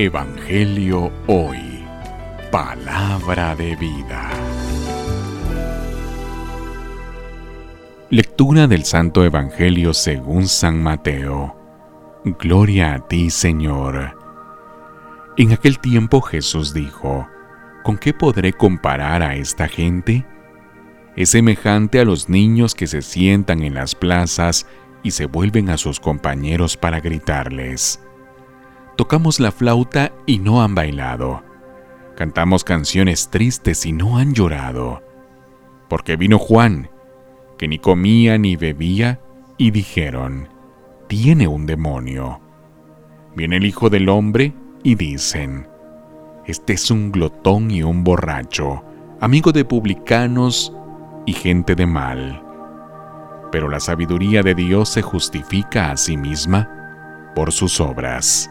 Evangelio Hoy. Palabra de vida. Lectura del Santo Evangelio según San Mateo. Gloria a ti, Señor. En aquel tiempo Jesús dijo, ¿Con qué podré comparar a esta gente? Es semejante a los niños que se sientan en las plazas y se vuelven a sus compañeros para gritarles. Tocamos la flauta y no han bailado Cantamos canciones tristes y no han llorado. Porque vino Juan, que ni comía ni bebía, y dijeron, tiene un demonio. Viene el Hijo del Hombre y dicen, este es un glotón y un borracho, amigo de publicanos y gente de mal. Pero la sabiduría de Dios se justifica a sí misma por sus obras.